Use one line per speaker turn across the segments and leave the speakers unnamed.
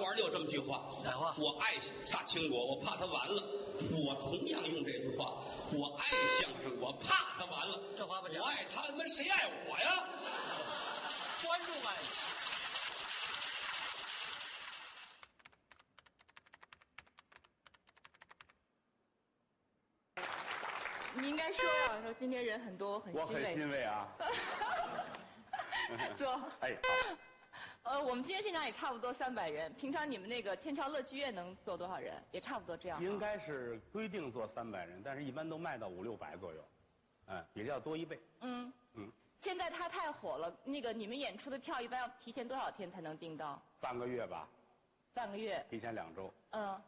玩里有这么句话，
哪话
我爱大清国，我怕他完了。我同样用这句话，我爱相声，我怕他完了。
这话不行
我爱他，他妈谁爱我呀？
观众爱你。
你应该说呀，说今天人很多，我很
我很
欣慰。
欣慰啊。
坐。
哎，好，
呃，我们今天现场也差不多三百人，平常你们那个天桥乐剧院能坐多少人？也差不多这样。
应。该是规定坐三百人，但是一般都卖到五六百左右，哎，比这要多一倍。
嗯。
嗯，
现在它太火了，那个你们演出的票一般要提前多少天才能订到？
半个月吧，
半个月。
提前两周。
嗯。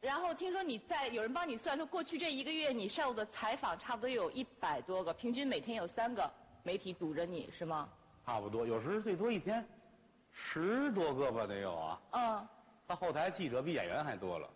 然后听说你在有人帮你算，说过去这一个月你受的采访差不多有一百多个，平均每天有三个媒体堵着你是吗？
差不多，有时最多一天十多个吧，得有啊。
嗯。
到后台记者比演员还多了。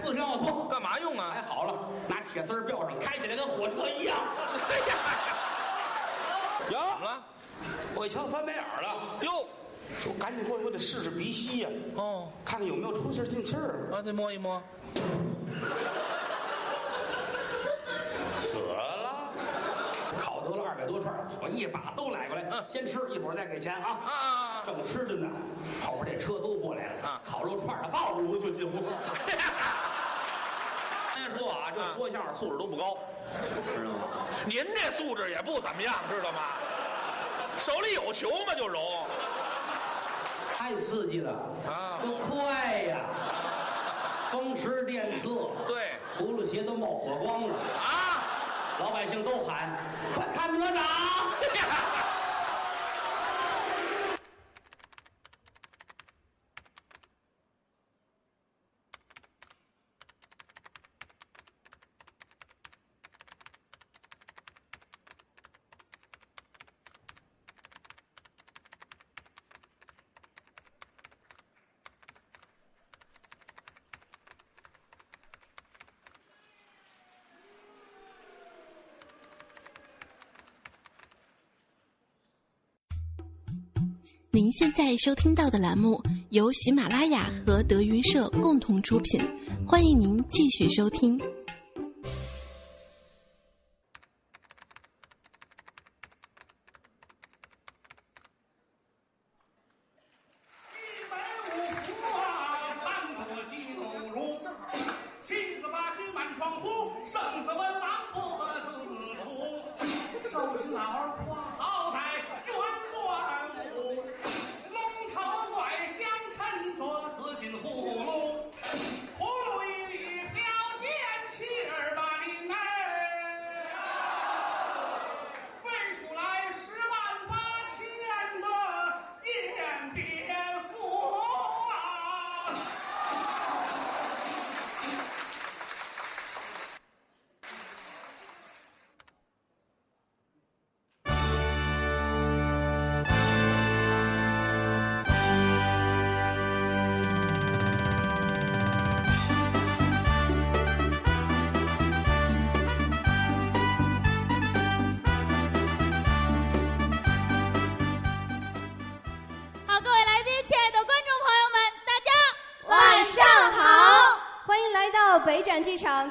四张奥拓
干嘛用啊？
还好了，拿铁丝儿吊上，开起来跟火车一样。
哎呀，怎么，了？
我一瞧翻白眼儿了，
哟，
我赶紧过去，我得试试鼻息呀，
哦，
看看有没有出气儿进气儿。
啊，再摸一摸。
死了，烤得了二百多串儿，我一把都来过来，
嗯
先吃，一会儿再给钱啊。
啊啊啊！
正吃着呢，后边这车都过来了，
啊
烤肉串儿的抱着我就进屋。先说啊，这
啊
说相声素质都不高，知道吗？
您这素质也不怎么样，知道吗？手里有球吗？就揉。
太刺激了
啊
就快呀，风驰电掣，
对
轱辘鞋都冒火光了，
啊！
老百姓都喊：“快看哪吒！”
现在收听到的栏目由喜马拉雅和德云社共同出品，欢迎您继续收听。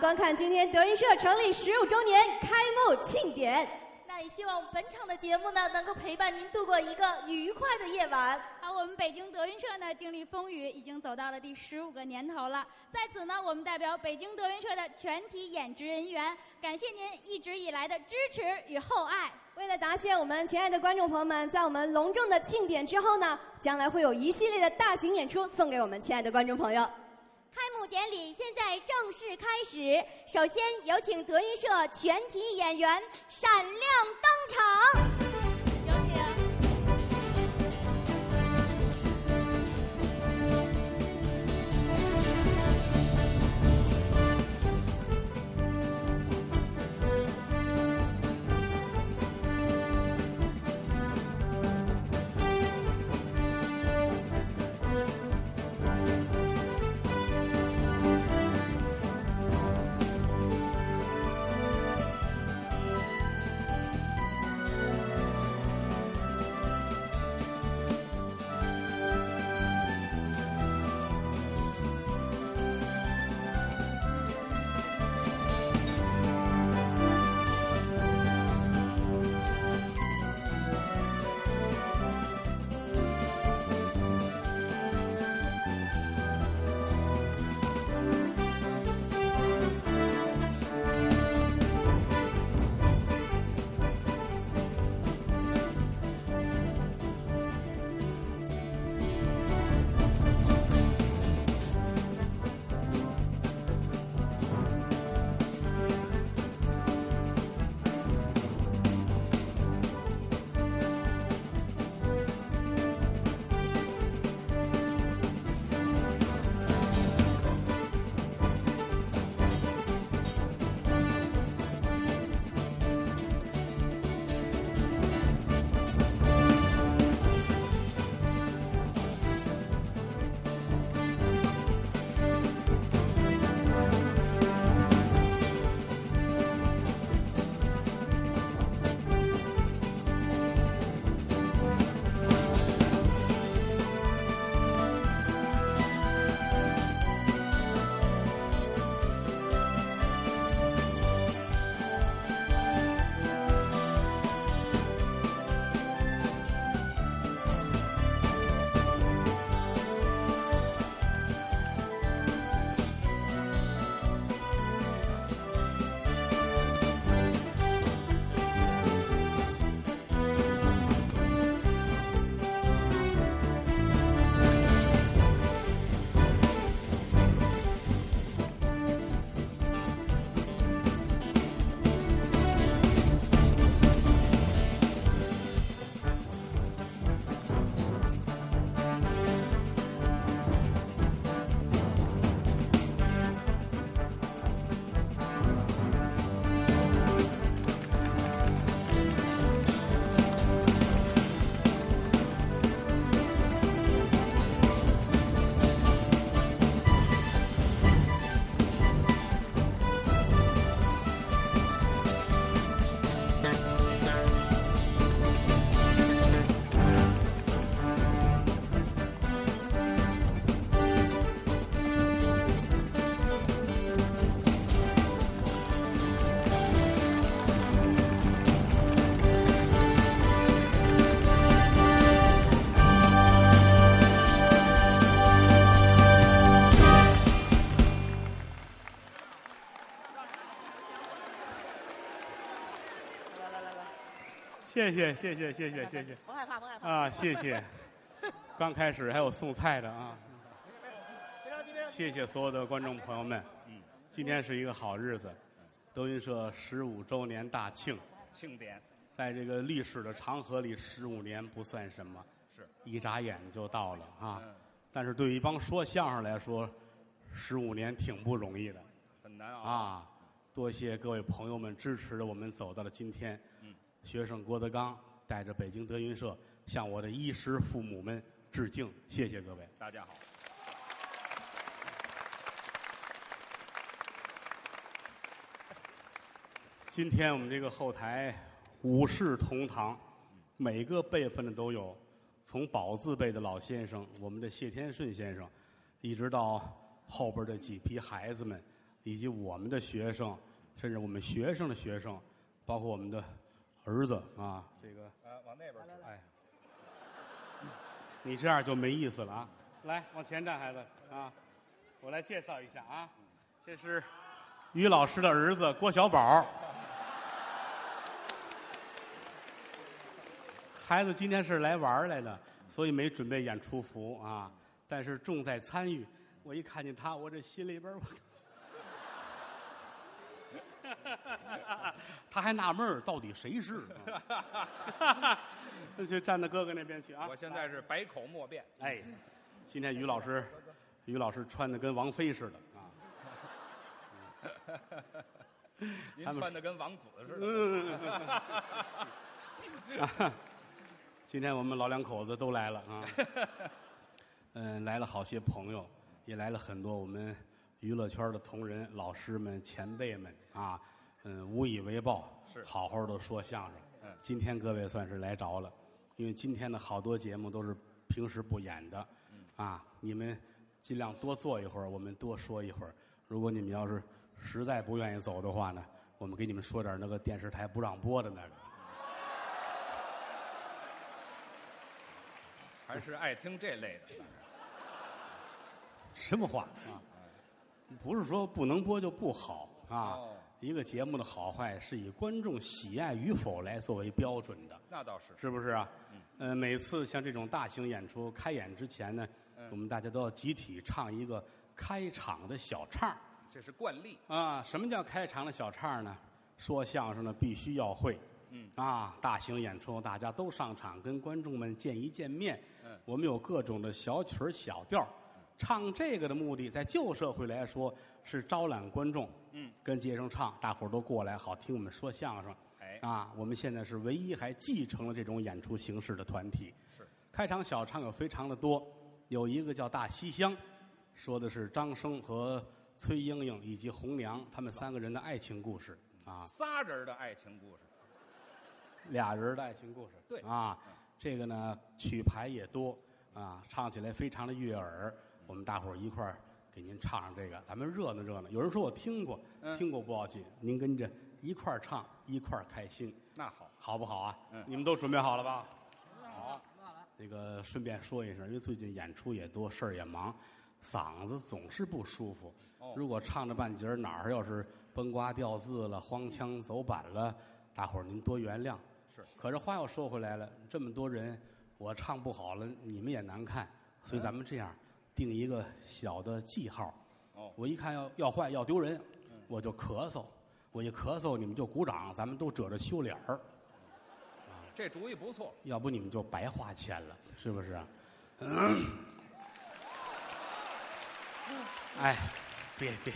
观
看今天德云社成立十五周年开幕庆典。
那也希望本场的节目呢，能够陪伴您度过一个愉快的夜晚。
好，我们北京德云社呢，经历风雨，已经走到了第十五个年头了。在此呢，我们代表北京德云社的全体演职人员，感谢您一直以来的支持与厚爱。
为了答谢我们亲爱的观众朋友们，在我们隆重的庆典之后呢，将来会有一系列的大型演出送给我们亲爱的观众朋友。
开幕典礼现在正式开始，首先有请德云社全体演员闪亮登场。
谢谢谢谢谢谢谢谢
不害怕不害怕
啊，谢谢。刚开始还有送菜的啊，谢谢所有的观众朋友们。嗯，今天是一个好日子，德云社十五周年大庆。
庆典
在这个历史的长河里，十五年不算什么，
是
一眨眼就到了啊。
嗯
但是对于一帮说相声来说，十五年挺不容易的
很难熬。
啊。多谢各位朋友们支持着我们走到了今天。
嗯，
学生郭德纲带着北京德云社向我的衣食父母们致敬，谢谢各位。
大家好，
今天我们这个后台五世同堂，每个辈分的都有，从宝字辈的老先生，我们的谢天顺先生，一直到后边的几批孩子们，以及我们的学生，甚至我们学生的学生，包括我们的儿子啊，这个
呃，往那边去。
哎，你这样就没意思了啊！来，往前站，孩子啊！我来介绍一下啊，这是于老师的儿子郭小宝。孩子今天是来玩儿来的，所以没准备演出服啊，但是重在参与。我一看见他，我这心里边儿我，他还纳闷儿到底谁是？啊那就站到哥哥那边去啊！
我现在是百口莫辩。
哎，今天于老师，于老师穿的跟王菲似的啊。
您穿的跟王子似
嗯
的。
啊 今天我们老两口子都来了啊，嗯，来了好些朋友，也来了很多我们娱乐圈的同仁、老师们、前辈们啊，嗯，无以为报，
是
好好的说相声。
嗯
今天各位算是来着了，因为今天的好多节目都是平时不演的，啊，你们尽量多坐一会儿，我们多说一会儿。如果你们要是实在不愿意走的话呢，我们给你们说点那个电视台不让播的那个。
还是爱听这类的。
什么话啊？不是说不能播就不好啊。
哦
一个节目的好坏是以观众喜爱与否来作为标准的，
那倒是。
是不是啊？嗯。呃，每次像这种大型演出开演之前呢，
嗯
我们大家都要集体唱一个开场的小唱
这是惯例。
啊。什么叫开场的小唱呢？说相声的必须要会。
嗯
啊，大型演出大家都上场跟观众们见一见面。
嗯
我们有各种的小曲儿小调儿唱这个的目的，在旧社会来说是招揽观众，
嗯，
跟街上唱，大伙儿都过来好听我们说相声。
哎
啊，我们现在是唯一还继承了这种演出形式的团体。
是
开场小唱有非常的多，有一个叫《大西厢》，说的是张生和崔莺莺以及红娘他们三个人的爱情故事啊。
仨人的爱情故事。
俩人的爱情故事。
对
啊，这个呢曲牌也多啊，唱起来非常的悦耳。我们大伙儿一块儿给您唱上这个，咱们热闹热闹。有人说我听过，
嗯
听过不要紧，您跟着一块儿唱，一块儿开心，
那好，
好不好啊？
嗯
你们都准备好了吧？好。那个顺便说一声，因为最近演出也多，事儿也忙，嗓子总是不舒服。
哦
如果唱着半截儿哪儿要是崩瓜掉字了、荒腔走板了，大伙儿您多原谅。
是
可是话又说回来了，这么多人，我唱不好了，你们也难看，所以咱们这样定一个小的记号。
哦。
我一看要要坏要丢人，我就咳嗽，我一咳嗽你们就鼓掌，咱们都褶着羞脸儿，
这主意不错。
要不你们就白花钱了，是不是？啊？哎，别别，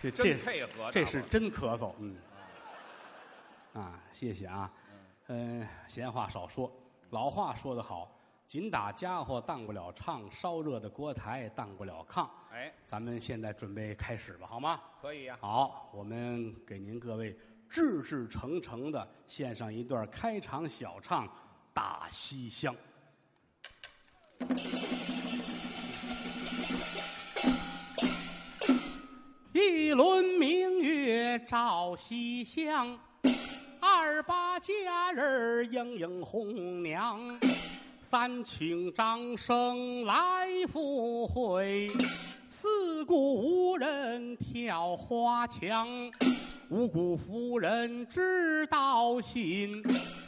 这这
真配合
这是真咳嗽，嗯，啊，谢谢啊，嗯，闲话少说，老话说得好，紧打家伙当不了唱，烧热的锅台当不了炕。
哎，
咱们现在准备开始吧，好吗？
可以呀、
好，我们给您各位志志诚诚的献上一段开场小唱《打西厢》。一轮明月照西厢，二八佳人儿迎迎红娘，三请张生来赴会，四顾无人跳花墙，五谷夫人知道心，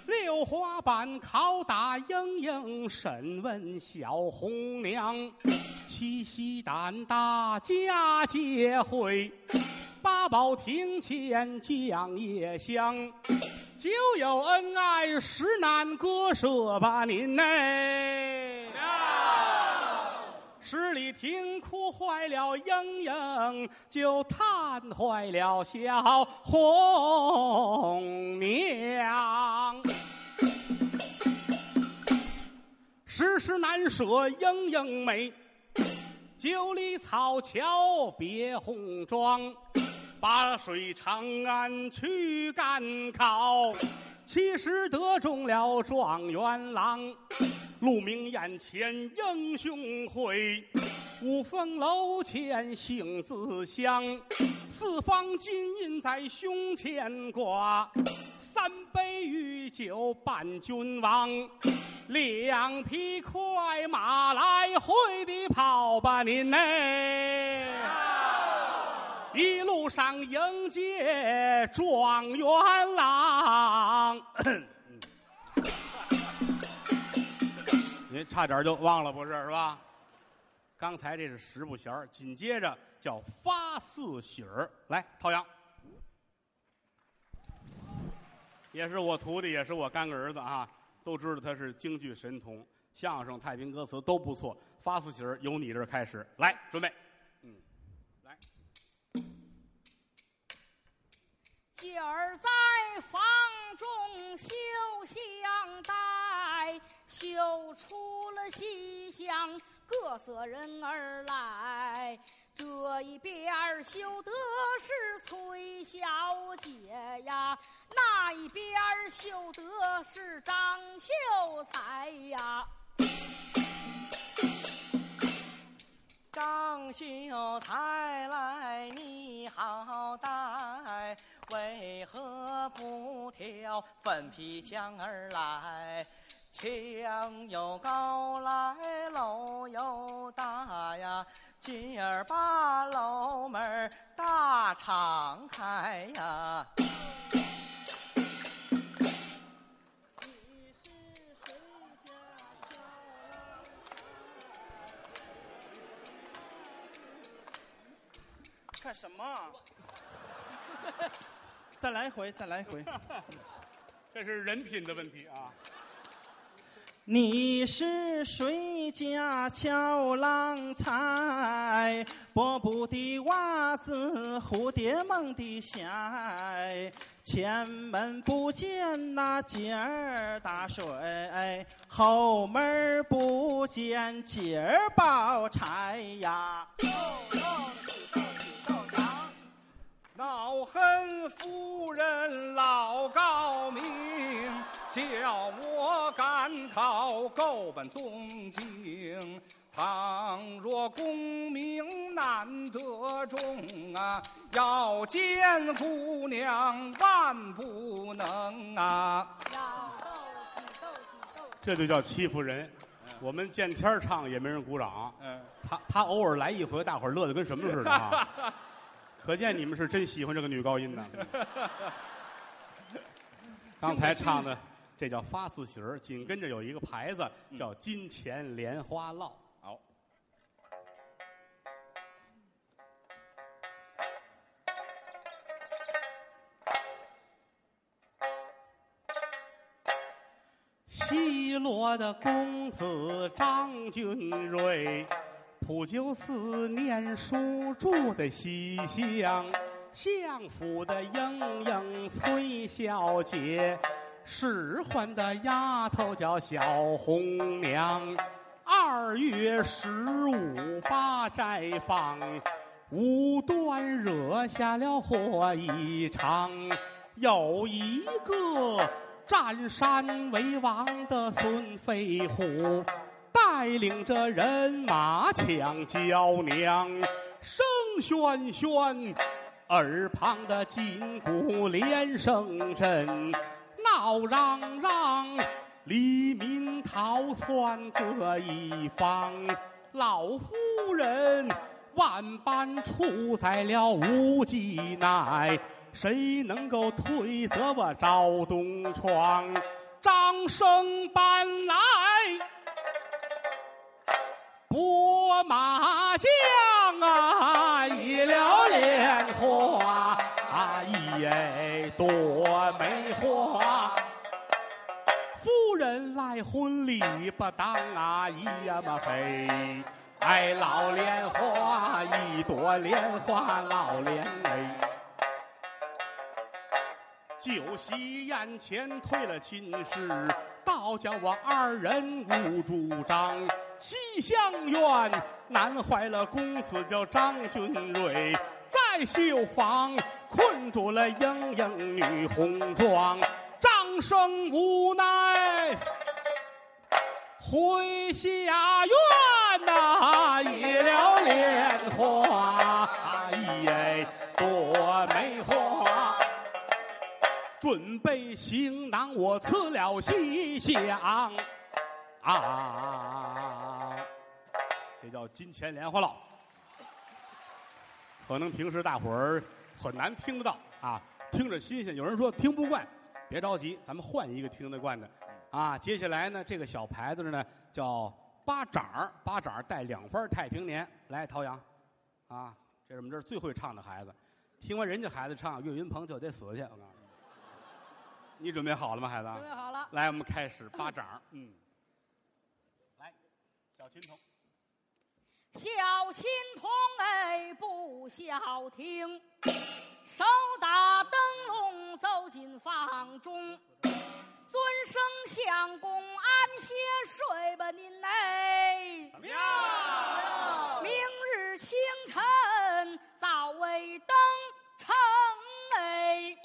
六花板拷打莺莺，审问小红娘。七夕胆大佳节会，八宝庭前降夜香。就有恩爱实难割舍吧您嘞。十里亭哭坏了莺莺，就叹坏了小红娘。世事难舍莺莺美，九里草桥别红妆。八水长安去赶考，七十得中了状元郎。鹿鸣眼前英雄会，五凤楼前杏子香。四方金印在胸前挂，三杯御酒伴君王。两匹快马来回的跑吧您呐！一路上迎接状元郎。您差点就忘了，不是是吧？刚才这是十不弦紧接着叫发四喜儿。来，陶阳，也是我徒弟，也是我干个儿子啊，都知道他是京剧神童，相声、太平歌词都不错。发四喜儿由你这儿开始，来，准备。
今儿在房中绣香袋，绣出了西厢各色人儿来。这一边绣的是崔小姐呀，那一边绣的是张秀才呀。
张秀才来，你好歹，为何不挑粉皮枪儿来？墙又高来，楼又大呀，今儿把楼门儿大敞开呀。
干什么？再来一回，再来一回。
这是人品的问题啊！
你是谁家俏郎才？薄布的袜子，蝴蝶梦的鞋。前门不见那姐儿打水，后门不见姐儿宝钗呀。
恼恨夫人老高明，叫我赶考够本东京。倘若功名难得中啊，要见姑娘万不能啊！
这就叫欺负人。我们见天儿唱也没人鼓掌，
嗯，
他他偶尔来一回，大伙儿乐得跟什么似的啊！可见你们是真喜欢这个女高音呢。刚才唱的这叫发四喜儿，紧跟着有一个牌子叫金钱莲花落。
好，
西罗的公子张君瑞，普救寺念书住在西厢，相府的莺莺崔小姐，使唤的丫头叫小红娘。二月十五八斋坊，无端惹下了祸一场，有一个。占山为王的孙飞虎，带领着人马抢娇娘，声喧喧，耳旁的金鼓连声震，闹嚷嚷，黎民逃窜各一方，老夫人万般处在了无计奈。谁能够推责我赵东窗？张生搬来，麻将啊，一了莲花，哎，朵梅花。夫人来婚礼不当啊，一呀嘛嘿，哎，老莲花一朵莲花老莲哎。酒席宴前退了亲事，倒叫我二人无主张。西厢院难坏了公子叫张君瑞，在绣房困住了莺莺女红妆。张生无奈回下院呐，一了莲花，哎，朵梅花。准备行囊，我辞了西厢啊，这叫金钱莲花落。可能平时大伙儿很难听得到啊，听着新鲜。有人说听不惯，别着急，咱们换一个听得惯的啊。接下来呢，这个小牌子呢叫八掌儿，八掌儿带两分太平年。来，陶阳啊，这是我们这儿最会唱的孩子。听完人家孩子唱，岳云鹏就得死去。我告诉你。你准备好了吗，孩子？
准备好了。
来，我们开始八掌。嗯，来，小琴童。
小青童哎，不消停，手打灯笼走进房中，尊声相公安歇睡吧您哎。
怎么样？
明日清晨早为登城哎。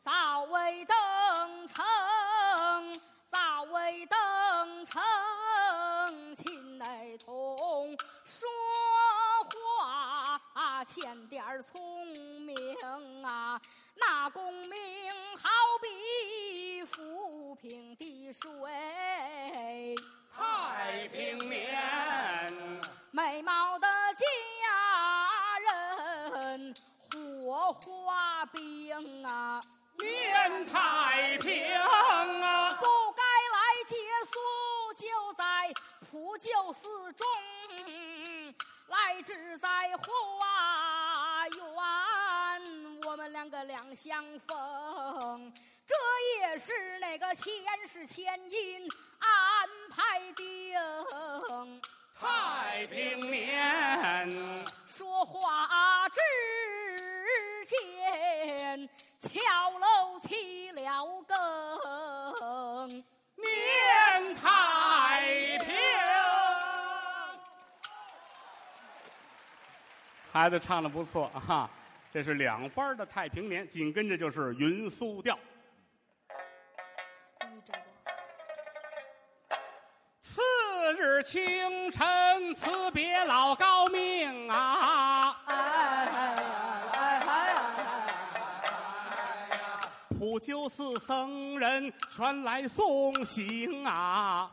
早为登话欠点儿聪明啊！那功名好比浮萍的水，
太平年，
美貌的佳人，火花冰啊！
念太平啊！
不该来借宿，就在普救寺中，来至在花相逢，这也是那个前世前因安排的。
太平年，
说话之间。敲楼起了更，
念太平。孩子唱的不错啊，这是两番的太平年，紧跟着就是云苏调。次日清晨，辞别老高命啊。普救寺僧人传来送行啊！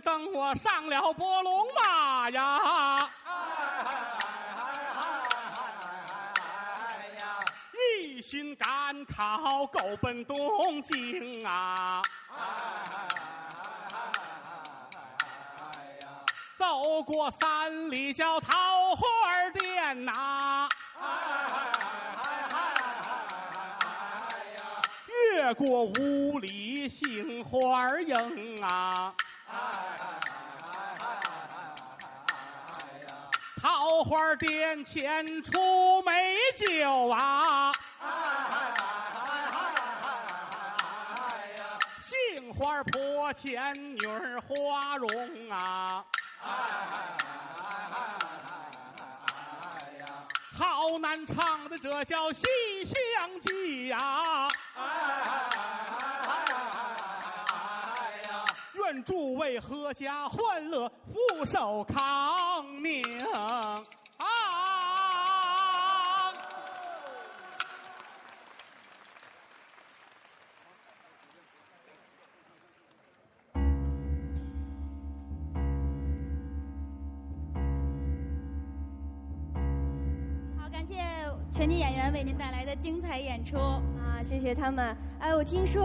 等我上了波龙马呀！一心赶考，够奔东京啊！走过三里叫桃花店呐，越过五里杏花营啊，桃花店前出美酒啊，杏花坡前女儿花容啊。好难唱的，这叫《西厢记》呀！愿诸位阖家欢乐，福寿康宁。
谢全体演员为您带来的精彩演出。
啊，谢谢他们。哎，我听说。